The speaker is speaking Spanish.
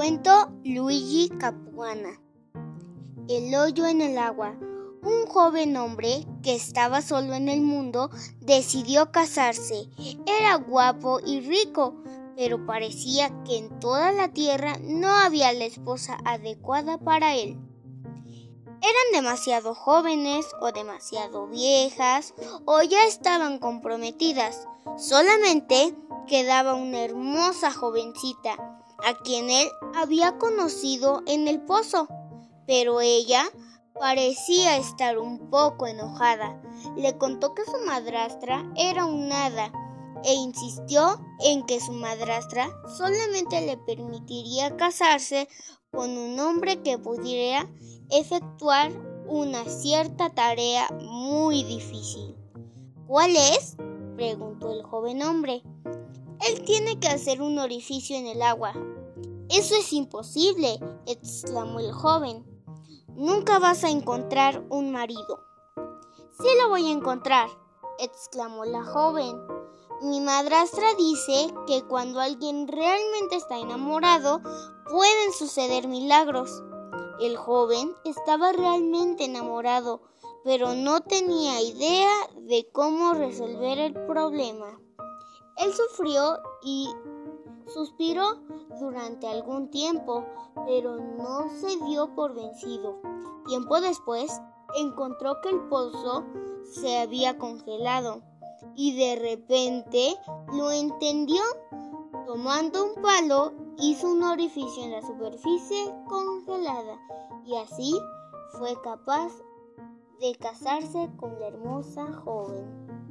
Cuento Luigi Capuana. El hoyo en el agua. Un joven hombre que estaba solo en el mundo decidió casarse. Era guapo y rico, pero parecía que en toda la tierra no había la esposa adecuada para él. Eran demasiado jóvenes o demasiado viejas o ya estaban comprometidas. Solamente quedaba una hermosa jovencita a quien él había conocido en el pozo, pero ella parecía estar un poco enojada. Le contó que su madrastra era un hada e insistió en que su madrastra solamente le permitiría casarse con un hombre que pudiera efectuar una cierta tarea muy difícil. ¿Cuál es? preguntó el joven hombre. Él tiene que hacer un orificio en el agua. Eso es imposible, exclamó el joven. Nunca vas a encontrar un marido. Sí lo voy a encontrar, exclamó la joven. Mi madrastra dice que cuando alguien realmente está enamorado pueden suceder milagros. El joven estaba realmente enamorado, pero no tenía idea de cómo resolver el problema. Él sufrió y suspiró durante algún tiempo, pero no se dio por vencido. Tiempo después, encontró que el pozo se había congelado y de repente lo entendió. Tomando un palo, hizo un orificio en la superficie congelada y así fue capaz de casarse con la hermosa joven.